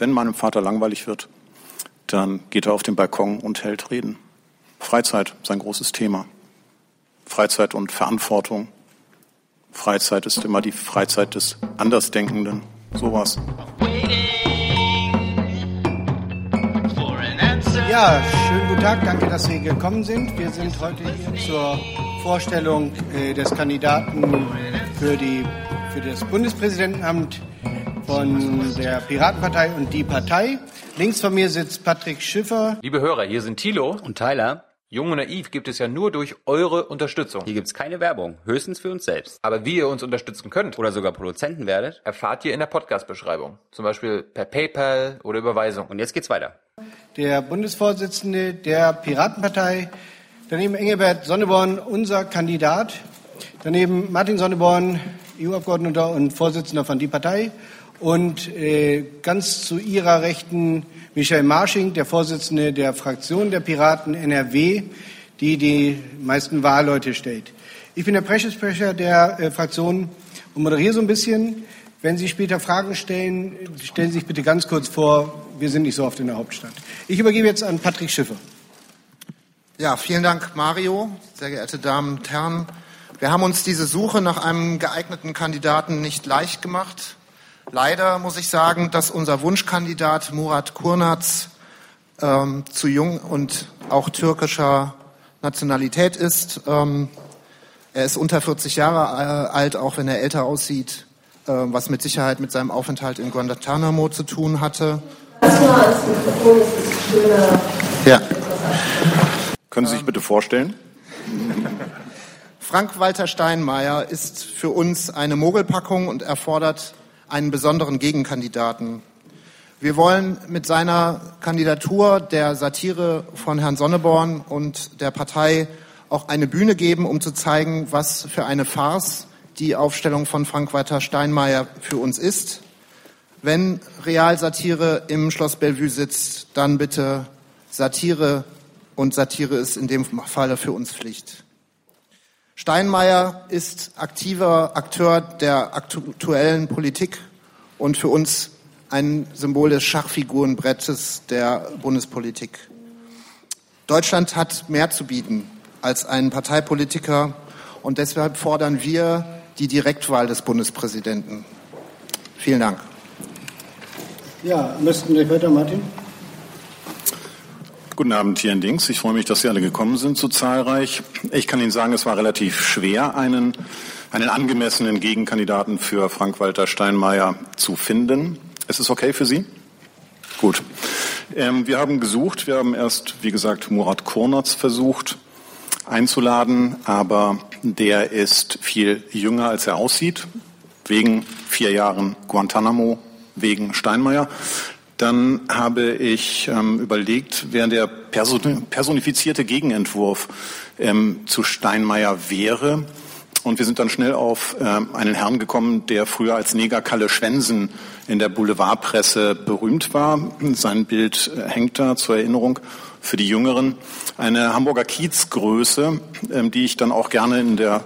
wenn meinem Vater langweilig wird, dann geht er auf den Balkon und hält Reden. Freizeit, sein großes Thema. Freizeit und Verantwortung. Freizeit ist immer die Freizeit des Andersdenkenden. Sowas. Ja, schönen guten Tag. Danke, dass Sie gekommen sind. Wir sind heute hier zur Vorstellung äh, des Kandidaten für, die, für das Bundespräsidentenamt von der Piratenpartei und die Partei. Links von mir sitzt Patrick Schiffer. Liebe Hörer, hier sind Thilo und Tyler. Jung und Naiv gibt es ja nur durch eure Unterstützung. Hier gibt es keine Werbung, höchstens für uns selbst. Aber wie ihr uns unterstützen könnt oder sogar Produzenten werdet, erfahrt ihr in der Podcast-Beschreibung. Zum Beispiel per PayPal oder Überweisung. Und jetzt geht's weiter. Der Bundesvorsitzende der Piratenpartei, daneben Engelbert Sonneborn, unser Kandidat, daneben Martin Sonneborn, EU-Abgeordneter und Vorsitzender von Die Partei und äh, ganz zu Ihrer Rechten Michael Marsching, der Vorsitzende der Fraktion der Piraten NRW, die die meisten Wahlleute stellt. Ich bin der Pressesprecher der äh, Fraktion und moderiere so ein bisschen. Wenn Sie später Fragen stellen, stellen Sie sich bitte ganz kurz vor. Wir sind nicht so oft in der Hauptstadt. Ich übergebe jetzt an Patrick Schiffer. Ja, vielen Dank, Mario. Sehr geehrte Damen und Herren. Wir haben uns diese Suche nach einem geeigneten Kandidaten nicht leicht gemacht. Leider muss ich sagen, dass unser Wunschkandidat Murat Kurnaz ähm, zu jung und auch türkischer Nationalität ist. Ähm, er ist unter 40 Jahre äh, alt, auch wenn er älter aussieht, äh, was mit Sicherheit mit seinem Aufenthalt in Guantanamo zu tun hatte. Ja. Können Sie sich bitte vorstellen? Frank-Walter Steinmeier ist für uns eine Mogelpackung und erfordert einen besonderen Gegenkandidaten. Wir wollen mit seiner Kandidatur der Satire von Herrn Sonneborn und der Partei auch eine Bühne geben, um zu zeigen, was für eine Farce die Aufstellung von Frank-Walter Steinmeier für uns ist. Wenn Realsatire im Schloss Bellevue sitzt, dann bitte Satire und Satire ist in dem Falle für uns Pflicht. Steinmeier ist aktiver Akteur der aktuellen Politik und für uns ein Symbol des Schachfigurenbrettes der Bundespolitik. Deutschland hat mehr zu bieten als einen Parteipolitiker und deshalb fordern wir die Direktwahl des Bundespräsidenten. Vielen Dank. Ja, müssten wir weiter, Martin? Guten Abend hier in Dings. Ich freue mich, dass Sie alle gekommen sind, so zahlreich. Ich kann Ihnen sagen, es war relativ schwer, einen, einen angemessenen Gegenkandidaten für Frank-Walter Steinmeier zu finden. Ist es okay für Sie? Gut. Ähm, wir haben gesucht. Wir haben erst, wie gesagt, Murat Kornatz versucht einzuladen, aber der ist viel jünger, als er aussieht, wegen vier Jahren Guantanamo, wegen Steinmeier. Dann habe ich ähm, überlegt, wer der personifizierte Gegenentwurf ähm, zu Steinmeier wäre. Und wir sind dann schnell auf äh, einen Herrn gekommen, der früher als Neger Kalle Schwensen in der Boulevardpresse berühmt war. Sein Bild äh, hängt da zur Erinnerung für die Jüngeren. Eine Hamburger Kiezgröße, äh, die ich dann auch gerne in der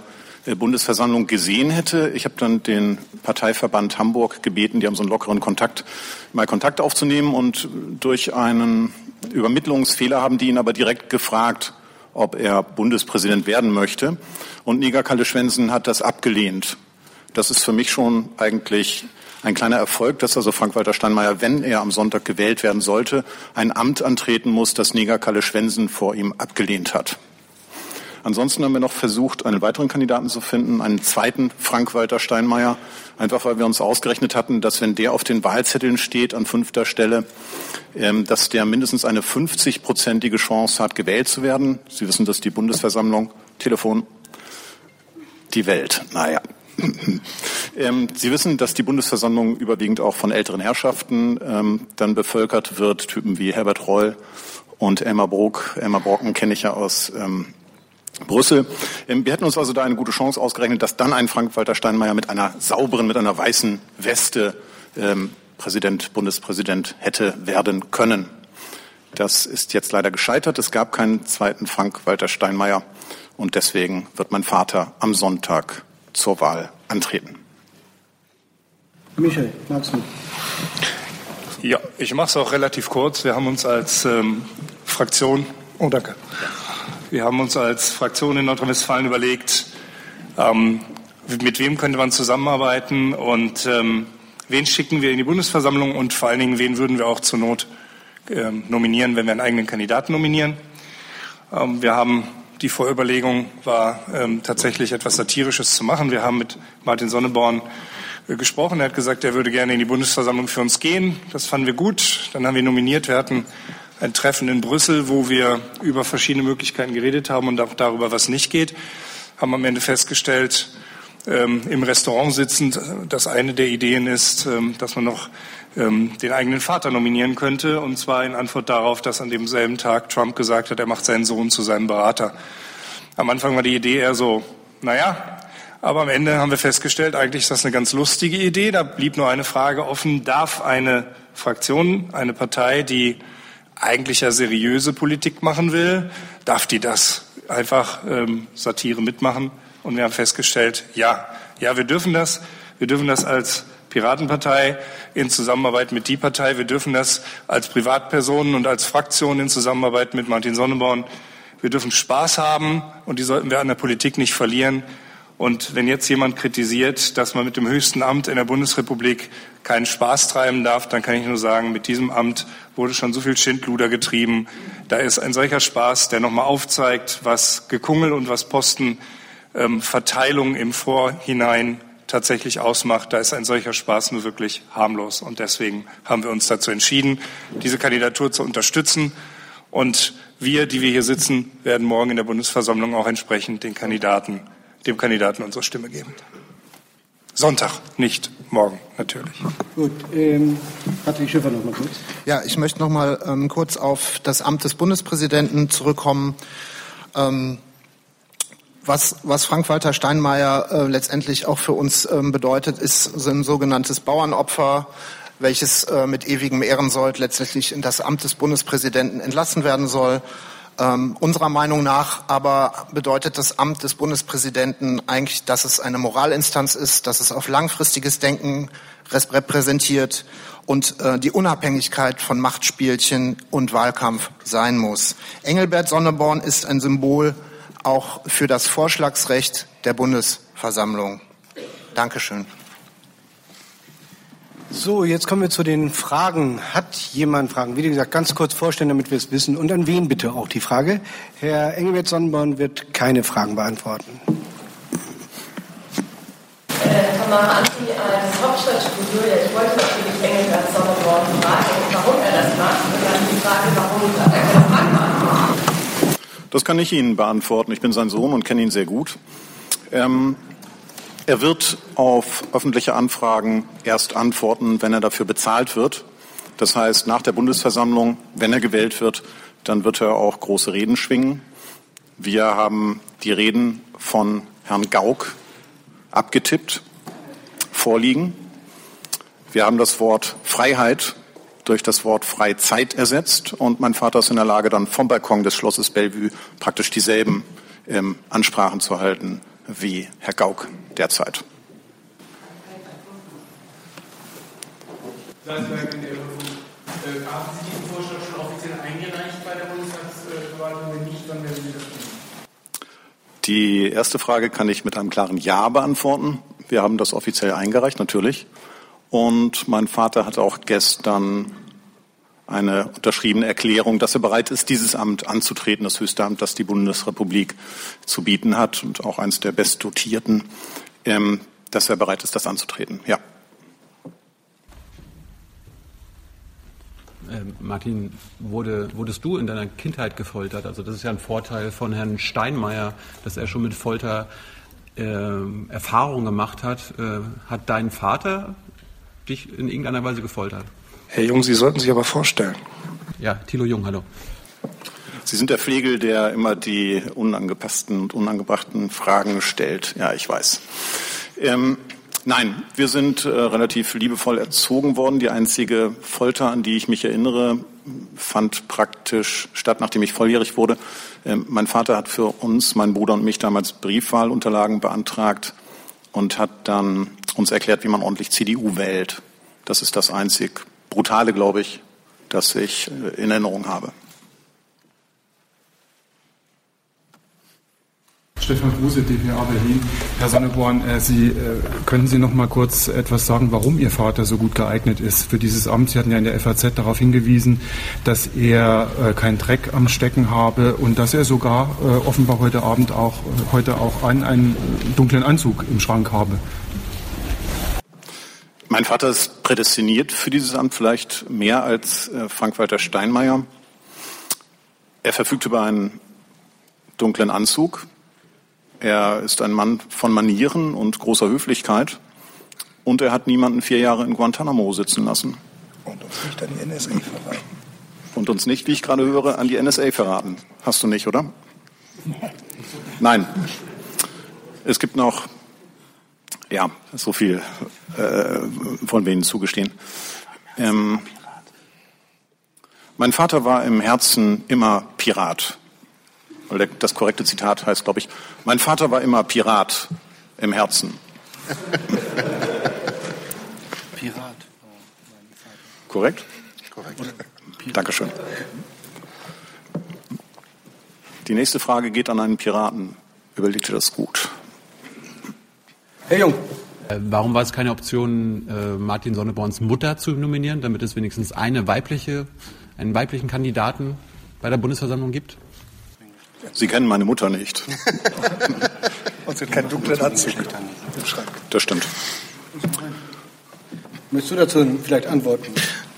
Bundesversammlung gesehen hätte. Ich habe dann den Parteiverband Hamburg gebeten, die haben so einen lockeren Kontakt, mal Kontakt aufzunehmen und durch einen Übermittlungsfehler haben die ihn aber direkt gefragt, ob er Bundespräsident werden möchte. Und Niger Kalle Schwensen hat das abgelehnt. Das ist für mich schon eigentlich ein kleiner Erfolg, dass also Frank-Walter Steinmeier, wenn er am Sonntag gewählt werden sollte, ein Amt antreten muss, das Neger Kalle Schwensen vor ihm abgelehnt hat. Ansonsten haben wir noch versucht, einen weiteren Kandidaten zu finden, einen zweiten Frank-Walter Steinmeier, einfach weil wir uns ausgerechnet hatten, dass wenn der auf den Wahlzetteln steht an fünfter Stelle, ähm, dass der mindestens eine 50-prozentige Chance hat, gewählt zu werden. Sie wissen, dass die Bundesversammlung, Telefon, die Welt, naja. Ähm, Sie wissen, dass die Bundesversammlung überwiegend auch von älteren Herrschaften ähm, dann bevölkert wird, Typen wie Herbert Reul und Elmar Bruck. Elmar Brocken kenne ich ja aus ähm, Brüssel. Ähm, wir hätten uns also da eine gute Chance ausgerechnet, dass dann ein Frank-Walter Steinmeier mit einer sauberen, mit einer weißen Weste ähm, Präsident, Bundespräsident hätte werden können. Das ist jetzt leider gescheitert. Es gab keinen zweiten Frank-Walter Steinmeier und deswegen wird mein Vater am Sonntag zur Wahl antreten. Michael, magst du? Ja, ich mache es auch relativ kurz. Wir haben uns als ähm, Fraktion, oh danke, wir haben uns als Fraktion in Nordrhein-Westfalen überlegt, ähm, mit wem könnte man zusammenarbeiten und ähm, wen schicken wir in die Bundesversammlung und vor allen Dingen, wen würden wir auch zur Not ähm, nominieren, wenn wir einen eigenen Kandidaten nominieren. Ähm, wir haben die Vorüberlegung war ähm, tatsächlich etwas Satirisches zu machen. Wir haben mit Martin Sonneborn äh, gesprochen. Er hat gesagt, er würde gerne in die Bundesversammlung für uns gehen. Das fanden wir gut. Dann haben wir nominiert. Wir hatten ein Treffen in Brüssel, wo wir über verschiedene Möglichkeiten geredet haben und auch darüber, was nicht geht. Haben am Ende festgestellt, ähm, im Restaurant sitzend, dass eine der Ideen ist, ähm, dass man noch ähm, den eigenen Vater nominieren könnte. Und zwar in Antwort darauf, dass an demselben Tag Trump gesagt hat, er macht seinen Sohn zu seinem Berater. Am Anfang war die Idee eher so, naja, aber am Ende haben wir festgestellt, eigentlich ist das eine ganz lustige Idee. Da blieb nur eine Frage offen, darf eine Fraktion, eine Partei, die eigentlich ja seriöse Politik machen will, darf die das einfach ähm, Satire mitmachen? Und wir haben festgestellt, ja, ja, wir dürfen das. Wir dürfen das als Piratenpartei in Zusammenarbeit mit die Partei. Wir dürfen das als Privatpersonen und als Fraktion in Zusammenarbeit mit Martin Sonneborn. Wir dürfen Spaß haben und die sollten wir an der Politik nicht verlieren. Und wenn jetzt jemand kritisiert, dass man mit dem höchsten Amt in der Bundesrepublik keinen Spaß treiben darf, dann kann ich nur sagen, mit diesem Amt wurde schon so viel Schindluder getrieben. Da ist ein solcher Spaß, der nochmal aufzeigt, was Gekungel und was Postenverteilung ähm, im Vorhinein tatsächlich ausmacht. Da ist ein solcher Spaß nur wirklich harmlos. Und deswegen haben wir uns dazu entschieden, diese Kandidatur zu unterstützen. Und wir, die wir hier sitzen, werden morgen in der Bundesversammlung auch entsprechend den Kandidaten dem Kandidaten unsere Stimme geben. Sonntag, nicht morgen, natürlich. Gut, ähm, Patrick Schiffer noch mal kurz. Ja, ich möchte noch mal ähm, kurz auf das Amt des Bundespräsidenten zurückkommen. Ähm, was, was Frank-Walter Steinmeier äh, letztendlich auch für uns ähm, bedeutet, ist ein sogenanntes Bauernopfer, welches äh, mit ewigem Ehrensold letztendlich in das Amt des Bundespräsidenten entlassen werden soll. Ähm, unserer Meinung nach aber bedeutet das Amt des Bundespräsidenten eigentlich, dass es eine Moralinstanz ist, dass es auf langfristiges Denken repräsentiert und äh, die Unabhängigkeit von Machtspielchen und Wahlkampf sein muss. Engelbert Sonneborn ist ein Symbol auch für das Vorschlagsrecht der Bundesversammlung. Dankeschön. So, jetzt kommen wir zu den Fragen. Hat jemand Fragen? Wie gesagt, ganz kurz vorstellen, damit wir es wissen. Und an wen bitte auch die Frage? Herr Engelbert Sonnenborn wird keine Fragen beantworten. Äh, Tamara Anti als Hauptstadtstudio. Ich wollte natürlich Engelbert Sonnenborn fragen, warum er das macht. Und dann die Frage, warum er keine Fragen beantwortet. Das kann ich Ihnen beantworten. Ich bin sein Sohn und kenne ihn sehr gut. Ähm, er wird auf öffentliche Anfragen erst antworten, wenn er dafür bezahlt wird. Das heißt, nach der Bundesversammlung, wenn er gewählt wird, dann wird er auch große Reden schwingen. Wir haben die Reden von Herrn Gauck abgetippt, vorliegen. Wir haben das Wort Freiheit durch das Wort Freizeit ersetzt und mein Vater ist in der Lage, dann vom Balkon des Schlosses Bellevue praktisch dieselben ähm, Ansprachen zu halten wie Herr Gauck derzeit. Haben Sie diesen Vorschlag schon offiziell eingereicht bei der Bundestagsverwaltung? Wenn nicht, wann werden Sie das tun? Die erste Frage kann ich mit einem klaren Ja beantworten. Wir haben das offiziell eingereicht, natürlich. Und mein Vater hat auch gestern eine unterschriebene Erklärung, dass er bereit ist, dieses Amt anzutreten, das höchste Amt, das die Bundesrepublik zu bieten hat und auch eines der bestdotierten, ähm, dass er bereit ist, das anzutreten. Ja. Ähm, Martin, wurde, wurdest du in deiner Kindheit gefoltert? Also das ist ja ein Vorteil von Herrn Steinmeier, dass er schon mit Folter äh, Erfahrungen gemacht hat. Äh, hat dein Vater dich in irgendeiner Weise gefoltert? Herr Jung, Sie sollten sich aber vorstellen. Ja, Thilo Jung, hallo. Sie sind der Pflegel, der immer die unangepassten und unangebrachten Fragen stellt. Ja, ich weiß. Ähm, nein, wir sind äh, relativ liebevoll erzogen worden. Die einzige Folter, an die ich mich erinnere, fand praktisch statt, nachdem ich volljährig wurde. Ähm, mein Vater hat für uns, meinen Bruder und mich damals Briefwahlunterlagen beantragt und hat dann uns erklärt, wie man ordentlich CDU wählt. Das ist das einzig Brutale, glaube ich, das ich äh, in Erinnerung habe. Stefan Kruse, dpa Berlin. Herr Sonneborn, äh, Sie, äh, können Sie noch mal kurz etwas sagen, warum Ihr Vater so gut geeignet ist für dieses Amt? Sie hatten ja in der FAZ darauf hingewiesen, dass er keinen Dreck am Stecken habe und dass er sogar offenbar heute Abend auch, heute auch einen, einen dunklen Anzug im Schrank habe. Mein Vater ist prädestiniert für dieses Amt vielleicht mehr als äh, Frank-Walter Steinmeier. Er verfügt über einen dunklen Anzug, er ist ein Mann von Manieren und großer Höflichkeit. Und er hat niemanden vier Jahre in Guantanamo sitzen lassen. Und uns nicht an die NSA verraten. Und uns nicht, wie ich gerade höre, an die NSA verraten. Hast du nicht, oder? Nein. Es gibt noch, ja, so viel äh, wollen wir Ihnen zugestehen. Ähm, mein Vater war im Herzen immer Pirat das korrekte Zitat heißt, glaube ich, mein Vater war immer Pirat im Herzen. Pirat. Korrekt? Korrekt. Dankeschön. Die nächste Frage geht an einen Piraten. Überleg dir das gut. Herr Jung. Äh, warum war es keine Option, äh, Martin Sonneborns Mutter zu nominieren, damit es wenigstens eine weibliche, einen weiblichen Kandidaten bei der Bundesversammlung gibt? Sie kennen meine Mutter nicht. Und sind keinen dunklen Anzug im Schrank. Das stimmt. Möchtest du dazu vielleicht antworten?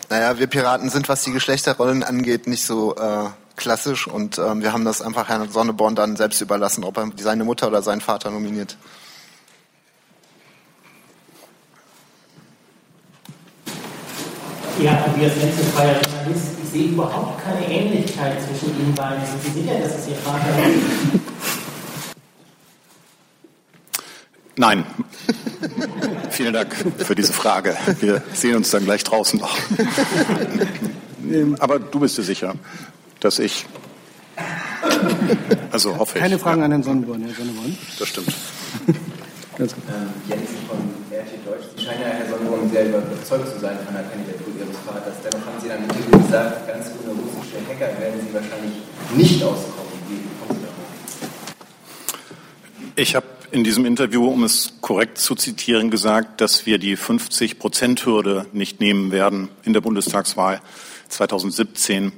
Naja, wir Piraten sind, was die Geschlechterrollen angeht, nicht so äh, klassisch und ähm, wir haben das einfach Herrn Sonneborn dann selbst überlassen, ob er seine Mutter oder seinen Vater nominiert. Ja, Tobias Lenz, freier Journalist. Ich sehe überhaupt keine Ähnlichkeit zwischen Ihnen beiden. Sind Sie sicher, dass es Ihr Vater ist? Nein. Vielen Dank für diese Frage. Wir sehen uns dann gleich draußen noch. Aber du bist dir sicher, dass ich. Also hoffe Keine ich. Fragen an Herrn Sonnenborn, Herr Sonnenborn. Das stimmt. Ganz gut. Ähm, Jens von RT Deutsch. Sie scheinen ja, Herr Sonnenborn, sehr überzeugt zu sein von der Kandidatur Ihres Vaters. Dennoch haben Sie in einem Interview gesagt, ganz ohne russische Hacker werden Sie wahrscheinlich nicht auskommen. Wie kommen Sie darauf? Ich habe in diesem Interview, um es korrekt zu zitieren, gesagt, dass wir die 50-Prozent-Hürde nicht nehmen werden in der Bundestagswahl 2017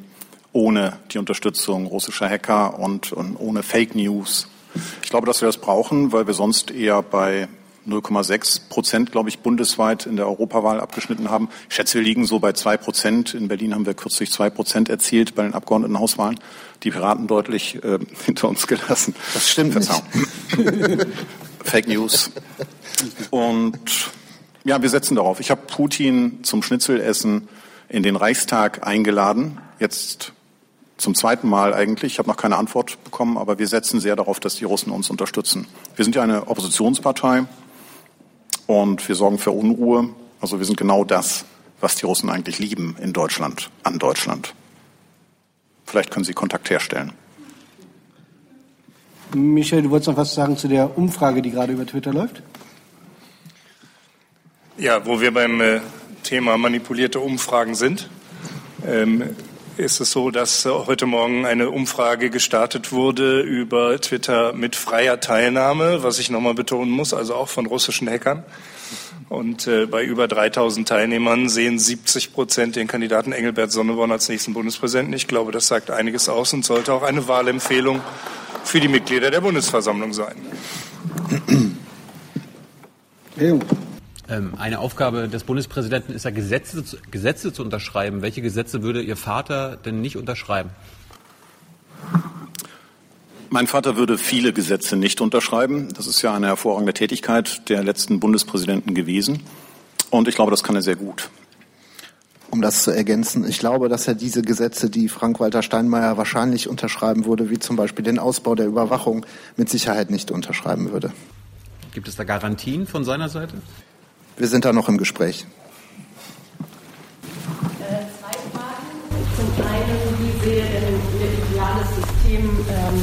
ohne die Unterstützung russischer Hacker und, und ohne Fake News. Ich glaube, dass wir das brauchen, weil wir sonst eher bei 0,6 Prozent, glaube ich, bundesweit in der Europawahl abgeschnitten haben. Ich schätze, wir liegen so bei zwei Prozent. In Berlin haben wir kürzlich zwei Prozent erzielt bei den Abgeordnetenhauswahlen. Die Piraten deutlich äh, hinter uns gelassen. Das stimmt Verzeihung. Fake News. Und ja, wir setzen darauf. Ich habe Putin zum Schnitzelessen in den Reichstag eingeladen. Jetzt zum zweiten Mal eigentlich. Ich habe noch keine Antwort bekommen, aber wir setzen sehr darauf, dass die Russen uns unterstützen. Wir sind ja eine Oppositionspartei und wir sorgen für Unruhe. Also wir sind genau das, was die Russen eigentlich lieben in Deutschland, an Deutschland. Vielleicht können Sie Kontakt herstellen. Michael, du wolltest noch was sagen zu der Umfrage, die gerade über Twitter läuft? Ja, wo wir beim äh, Thema manipulierte Umfragen sind, ähm, ist es so, dass äh, heute Morgen eine Umfrage gestartet wurde über Twitter mit freier Teilnahme, was ich nochmal betonen muss, also auch von russischen Hackern. Und äh, bei über 3000 Teilnehmern sehen 70 Prozent den Kandidaten Engelbert Sonneborn als nächsten Bundespräsidenten. Ich glaube, das sagt einiges aus und sollte auch eine Wahlempfehlung für die Mitglieder der Bundesversammlung sein. Ähm, eine Aufgabe des Bundespräsidenten ist ja, Gesetze, zu- Gesetze zu unterschreiben. Welche Gesetze würde Ihr Vater denn nicht unterschreiben? Mein Vater würde viele Gesetze nicht unterschreiben. Das ist ja eine hervorragende Tätigkeit der letzten Bundespräsidenten gewesen. Und ich glaube, das kann er sehr gut. Um das zu ergänzen, ich glaube, dass er diese Gesetze, die Frank-Walter Steinmeier wahrscheinlich unterschreiben würde, wie zum Beispiel den Ausbau der Überwachung, mit Sicherheit nicht unterschreiben würde. Gibt es da Garantien von seiner Seite? Wir sind da noch im Gespräch. Zwei Fragen. Zum einen, wie sehe denn Ihr ideales System ähm,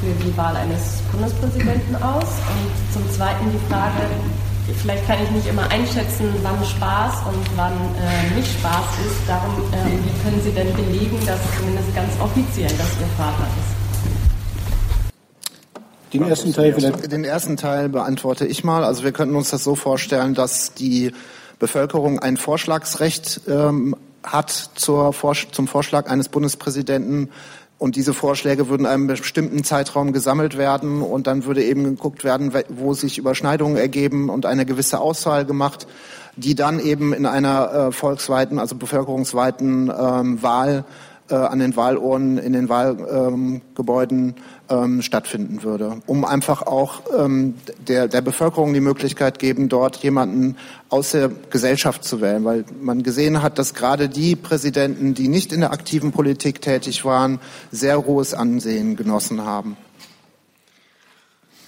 für die Wahl eines Bundespräsidenten aus? Und zum zweiten die Frage, vielleicht kann ich nicht immer einschätzen, wann Spaß und wann äh, nicht Spaß ist. Darum, äh, wie können Sie denn belegen, dass zumindest ganz offiziell das Ihr Vater ist? Den ersten Teil vielleicht. Den ersten Teil beantworte ich mal. Also wir könnten uns das so vorstellen, dass die Bevölkerung ein Vorschlagsrecht ähm, hat zur, zum Vorschlag eines Bundespräsidenten. Und diese Vorschläge würden in einem bestimmten Zeitraum gesammelt werden und dann würde eben geguckt werden, wo sich Überschneidungen ergeben und eine gewisse Auswahl gemacht, die dann eben in einer äh, volksweiten, also bevölkerungsweiten ähm, Wahl äh, an den Wahlurnen, in den Wahlgebäuden ähm, stattfinden würde, um einfach auch ähm, der, der Bevölkerung die Möglichkeit geben, dort jemanden aus der Gesellschaft zu wählen, weil man gesehen hat, dass gerade die Präsidenten, die nicht in der aktiven Politik tätig waren, sehr hohes Ansehen genossen haben.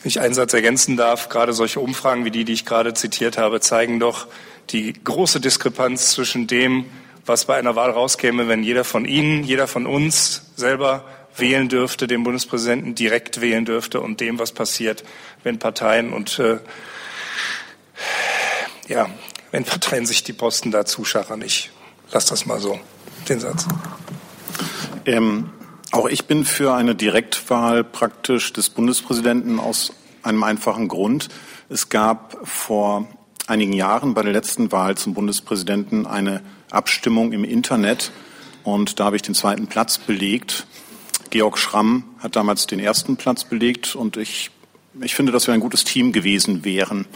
Wenn ich einen Satz ergänzen darf, gerade solche Umfragen wie die, die ich gerade zitiert habe, zeigen doch die große Diskrepanz zwischen dem, was bei einer Wahl rauskäme, wenn jeder von Ihnen, jeder von uns selber wählen dürfte, den Bundespräsidenten direkt wählen dürfte und dem, was passiert, wenn Parteien und äh, ja, wenn Parteien sich die Posten da zuschachern. Ich lasse das mal so, den Satz. Ähm, auch ich bin für eine Direktwahl praktisch des Bundespräsidenten aus einem einfachen Grund. Es gab vor einigen Jahren bei der letzten Wahl zum Bundespräsidenten eine Abstimmung im Internet und da habe ich den zweiten Platz belegt. Georg Schramm hat damals den ersten Platz belegt und ich, ich finde, dass wir ein gutes Team gewesen wären.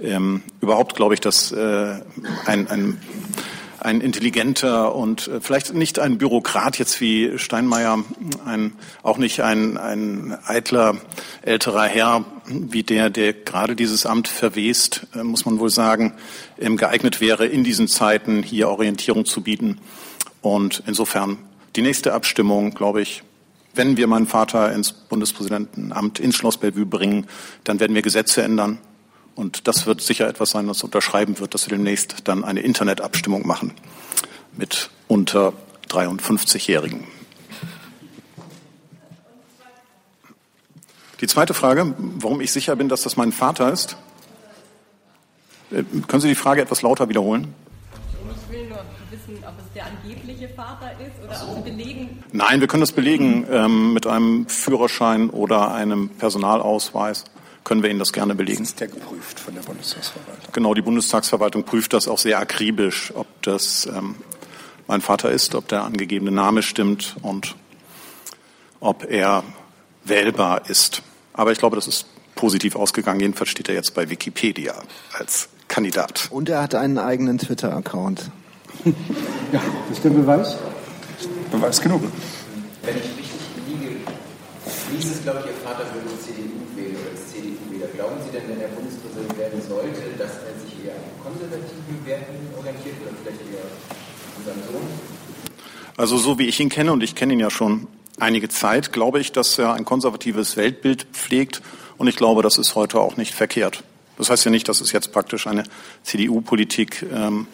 Ähm, überhaupt glaube ich, dass äh, ein, ein, ein intelligenter und äh, vielleicht nicht ein Bürokrat jetzt wie Steinmeier, ein, auch nicht ein, ein eitler älterer Herr wie der, der gerade dieses Amt verwest, äh, muss man wohl sagen, ähm, geeignet wäre, in diesen Zeiten hier Orientierung zu bieten. Und insofern die nächste Abstimmung, glaube ich, wenn wir meinen Vater ins Bundespräsidentenamt ins Schloss Bellevue bringen, dann werden wir Gesetze ändern. Und das wird sicher etwas sein, was unterschreiben wird, dass wir demnächst dann eine Internetabstimmung machen mit unter 53-Jährigen. Die zweite Frage, warum ich sicher bin, dass das mein Vater ist. Äh, können Sie die Frage etwas lauter wiederholen? wissen, ob es der angebliche Vater ist oder ob Sie belegen? Nein, wir können das belegen ähm, mit einem Führerschein oder einem Personalausweis. Können wir Ihnen das gerne belegen. Das ist der geprüft von der Bundestagsverwaltung. Genau, die Bundestagsverwaltung prüft das auch sehr akribisch, ob das ähm, mein Vater ist, ob der angegebene Name stimmt und ob er wählbar ist. Aber ich glaube, das ist positiv ausgegangen. Jedenfalls steht er jetzt bei Wikipedia als Kandidat. Und er hat einen eigenen Twitter-Account. Ja, das ist der Beweis. Beweis genug. Wenn ich richtig liege, hieß es, glaube ich, Ihr Vater würde CDU wählen oder CDU-Wähler. Glauben Sie denn, wenn er Bundespräsident werden sollte, dass er sich eher an konservativen Werten orientiert oder vielleicht eher an seinem Sohn? Also so wie ich ihn kenne, und ich kenne ihn ja schon einige Zeit, glaube ich, dass er ein konservatives Weltbild pflegt. Und ich glaube, das ist heute auch nicht verkehrt. Das heißt ja nicht, dass es jetzt praktisch eine CDU-Politik ähm,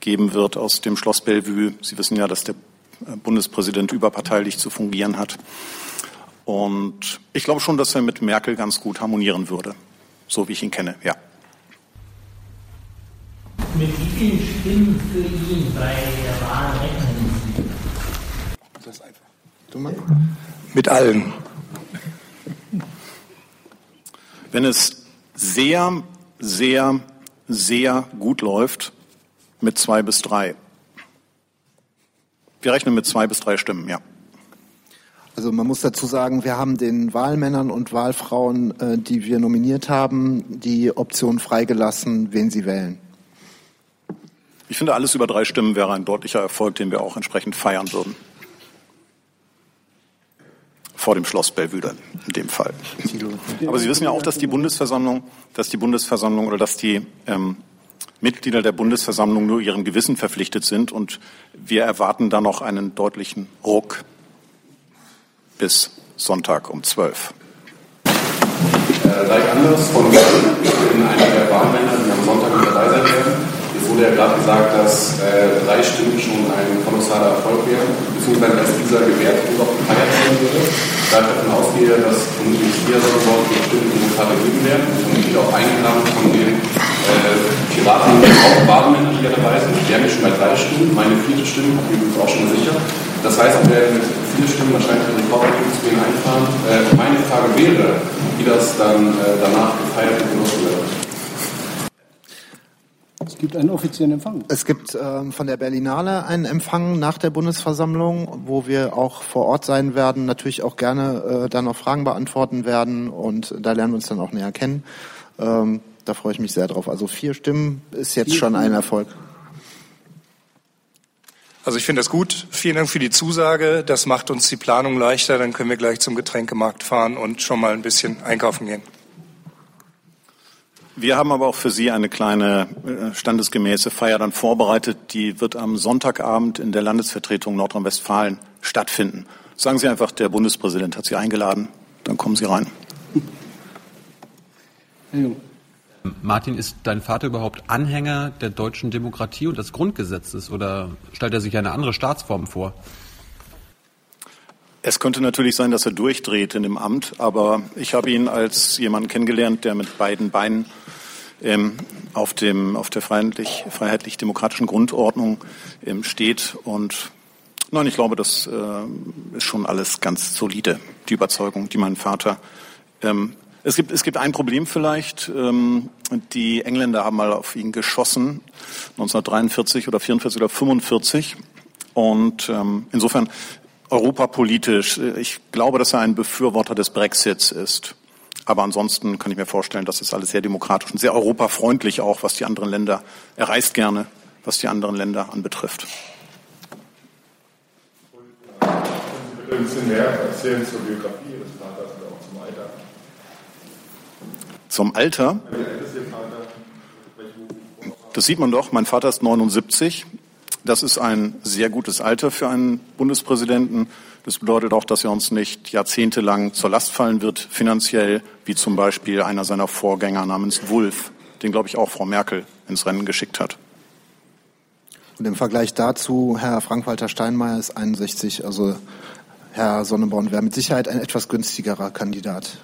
geben wird aus dem Schloss Bellevue. Sie wissen ja, dass der äh, Bundespräsident überparteilich zu fungieren hat. Und ich glaube schon, dass er mit Merkel ganz gut harmonieren würde, so wie ich ihn kenne, ja. Mit wie vielen Stimmen für ihn bei der Wahl rechnen Sie? Das ist einfach. Du meinst? Mit allen. Wenn es sehr, sehr, sehr gut läuft, mit zwei bis drei. Wir rechnen mit zwei bis drei Stimmen, ja. Also man muss dazu sagen, wir haben den Wahlmännern und Wahlfrauen, äh, die wir nominiert haben, die Option freigelassen, wen sie wählen. Ich finde, alles über drei Stimmen wäre ein deutlicher Erfolg, den wir auch entsprechend feiern würden. Vor dem Schloss Bellevue in dem Fall. Aber Sie wissen ja auch, dass die Bundesversammlung, dass die Bundesversammlung oder dass die ähm, Mitglieder der Bundesversammlung nur ihrem Gewissen verpflichtet sind. Und wir erwarten da noch einen deutlichen Ruck bis Sonntag um 12. Äh, Reich Anders von ich bin einer der Wahlmänner, die am Sonntag mit dabei sein werden. Wir wurde ja gerade gesagt, dass äh, drei Stimmen schon ein kolossaler Erfolg wären, beziehungsweise dass dieser gewährt und auch gefeiert werden würde. Da ich davon ausgehe, dass vermutlich vier Sonderwort die Stimmen in Montage geben werden und vermutlich auch eingeladen von den äh, Piraten auch Bademännern, die ja dabei sind. Die haben ja schon bei drei Stimmen, meine vierte Stimme habe ich übrigens auch schon sicher. Das heißt, wir werden mit vier Stimmen wahrscheinlich den Rekordergebnis zu denen einfahren. Äh, meine Frage wäre, wie das dann äh, danach gefeiert und genossen wird. Es gibt einen offiziellen Empfang. Es gibt ähm, von der Berlinale einen Empfang nach der Bundesversammlung, wo wir auch vor Ort sein werden, natürlich auch gerne äh, dann noch Fragen beantworten werden und da lernen wir uns dann auch näher kennen. Ähm, da freue ich mich sehr drauf. Also vier Stimmen ist jetzt schon ein Erfolg. Also ich finde das gut. Vielen Dank für die Zusage. Das macht uns die Planung leichter. Dann können wir gleich zum Getränkemarkt fahren und schon mal ein bisschen einkaufen gehen. Wir haben aber auch für Sie eine kleine äh, standesgemäße Feier dann vorbereitet. Die wird am Sonntagabend in der Landesvertretung Nordrhein-Westfalen stattfinden. Sagen Sie einfach, der Bundespräsident hat Sie eingeladen. Dann kommen Sie rein. Martin, ist dein Vater überhaupt Anhänger der deutschen Demokratie und des Grundgesetzes oder stellt er sich eine andere Staatsform vor? Es könnte natürlich sein, dass er durchdreht in dem Amt, aber ich habe ihn als jemanden kennengelernt, der mit beiden Beinen ähm, auf, dem, auf der freiheitlich, freiheitlich-demokratischen Grundordnung ähm, steht. Und nein, ich glaube, das äh, ist schon alles ganz solide, die Überzeugung, die mein Vater. Ähm, es, gibt, es gibt ein Problem vielleicht. Ähm, die Engländer haben mal auf ihn geschossen, 1943 oder 44 oder 45. Und ähm, insofern europapolitisch. Ich glaube, dass er ein Befürworter des Brexits ist. Aber ansonsten kann ich mir vorstellen, dass es alles sehr demokratisch und sehr europafreundlich auch, was die anderen Länder, er reist gerne, was die anderen Länder anbetrifft. Können Sie mehr erzählen zur Biografie Ihres Vaters und auch zum Alter? Zum Alter? Das sieht man doch. Mein Vater ist 79. Das ist ein sehr gutes Alter für einen Bundespräsidenten. Das bedeutet auch, dass er uns nicht jahrzehntelang zur Last fallen wird, finanziell, wie zum Beispiel einer seiner Vorgänger namens Wulff, den, glaube ich, auch Frau Merkel ins Rennen geschickt hat. Und im Vergleich dazu, Herr Frank-Walter Steinmeier ist 61, also Herr Sonneborn wäre mit Sicherheit ein etwas günstigerer Kandidat.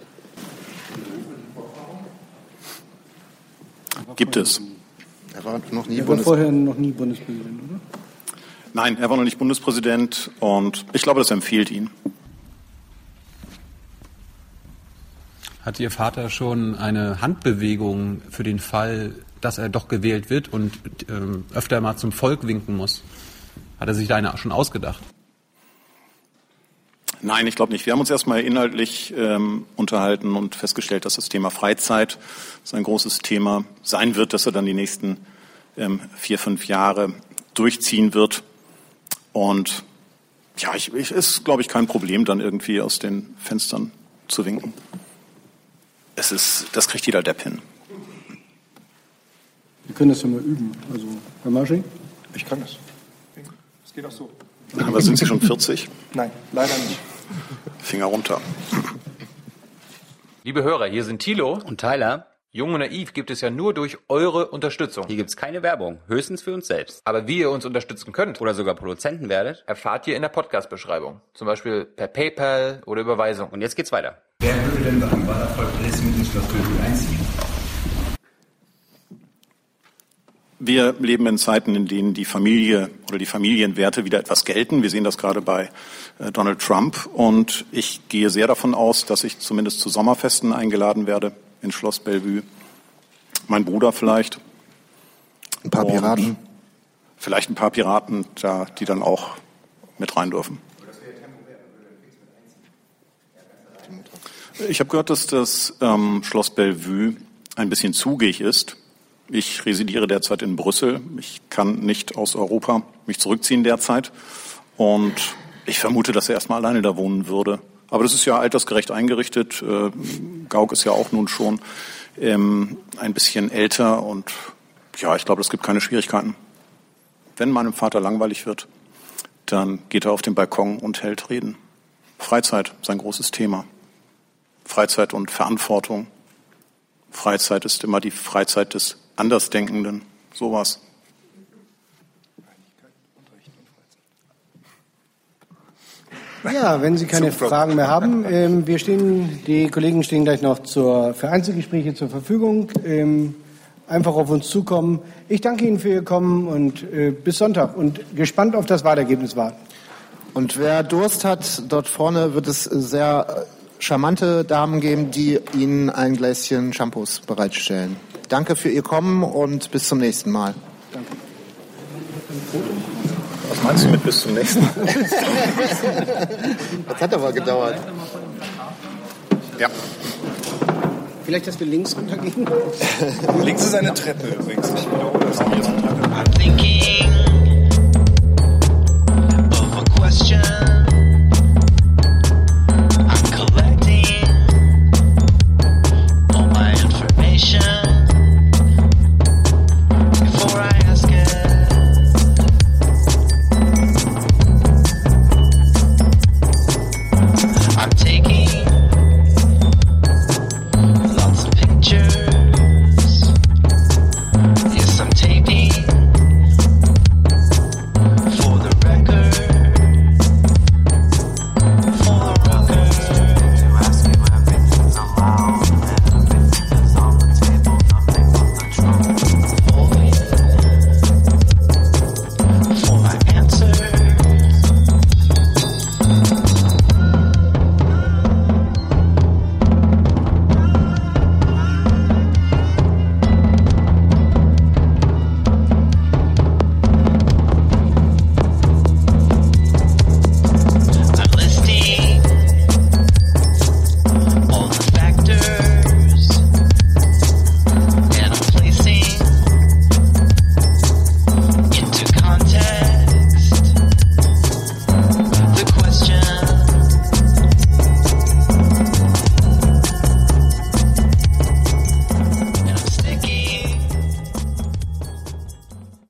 Gibt es. Er war noch nie Er war vorher noch nie Bundespräsident, oder? Nein, er war noch nicht Bundespräsident und ich glaube, das empfiehlt ihn. Hat Ihr Vater schon eine Handbewegung für den Fall, dass er doch gewählt wird und ähm, öfter mal zum Volk winken muss? Hat er sich da eine schon ausgedacht? Nein, ich glaube nicht. Wir haben uns erstmal inhaltlich ähm, unterhalten und festgestellt, dass das Thema Freizeit so ein großes Thema sein wird, dass er dann die nächsten ähm, vier, fünf Jahre durchziehen wird. Und ja, ich, ich ist, glaube ich, kein Problem, dann irgendwie aus den Fenstern zu winken. Es ist, das kriegt jeder Depp hin. Wir können das ja mal üben. Also, Herr Masching? Ich kann das. Es geht auch so. Aber sind Sie schon 40? Nein, leider nicht. Finger runter. Liebe Hörer, hier sind Thilo und Tyler. Jung und Naiv gibt es ja nur durch eure Unterstützung. Hier gibt's keine Werbung, höchstens für uns selbst. Aber wie ihr uns unterstützen könnt oder sogar Produzenten werdet, erfahrt ihr in der Podcast-Beschreibung. Zum Beispiel per PayPal oder Überweisung. Und jetzt geht's weiter. Wer würde denn beim Wahlerfolg Dresden mit ins Schloss einziehen? Wir leben in Zeiten, in denen die Familie oder die Familienwerte wieder etwas gelten. Wir sehen das gerade bei äh, Donald Trump. Und ich gehe sehr davon aus, dass ich zumindest zu Sommerfesten eingeladen werde in Schloss Bellevue. Mein Bruder vielleicht. Ein paar Piraten. Und vielleicht ein paar Piraten, da, die dann auch mit rein dürfen. Ich habe gehört, dass das ähm, Schloss Bellevue ein bisschen zugig ist. Ich residiere derzeit in Brüssel. Ich kann nicht aus Europa mich zurückziehen derzeit. Und ich vermute, dass er erstmal alleine da wohnen würde. Aber das ist ja altersgerecht eingerichtet. Äh, Gauck ist ja auch nun schon ähm, ein bisschen älter und ja, ich glaube, es gibt keine Schwierigkeiten. Wenn meinem Vater langweilig wird, dann geht er auf den Balkon und hält Reden. Freizeit, sein großes Thema. Freizeit und Verantwortung. Freizeit ist immer die Freizeit des Andersdenkenden, sowas. Ja, wenn Sie keine Fragen mehr haben, ähm, wir stehen, die Kollegen stehen gleich noch zur, für Einzelgespräche zur Verfügung. Ähm, einfach auf uns zukommen. Ich danke Ihnen für Ihr Kommen und äh, bis Sonntag und gespannt auf das Wahlergebnis warten. Und wer Durst hat, dort vorne wird es sehr äh, charmante Damen geben, die Ihnen ein Gläschen Shampoos bereitstellen. Danke für Ihr Kommen und bis zum nächsten Mal. Danke. Was meinst du mit bis zum nächsten Mal? das hat aber gedauert. Ja. Vielleicht, dass wir links runtergehen? Links ist eine Treppe übrigens. Ich wiederhole das. Hier ist eine Treppe.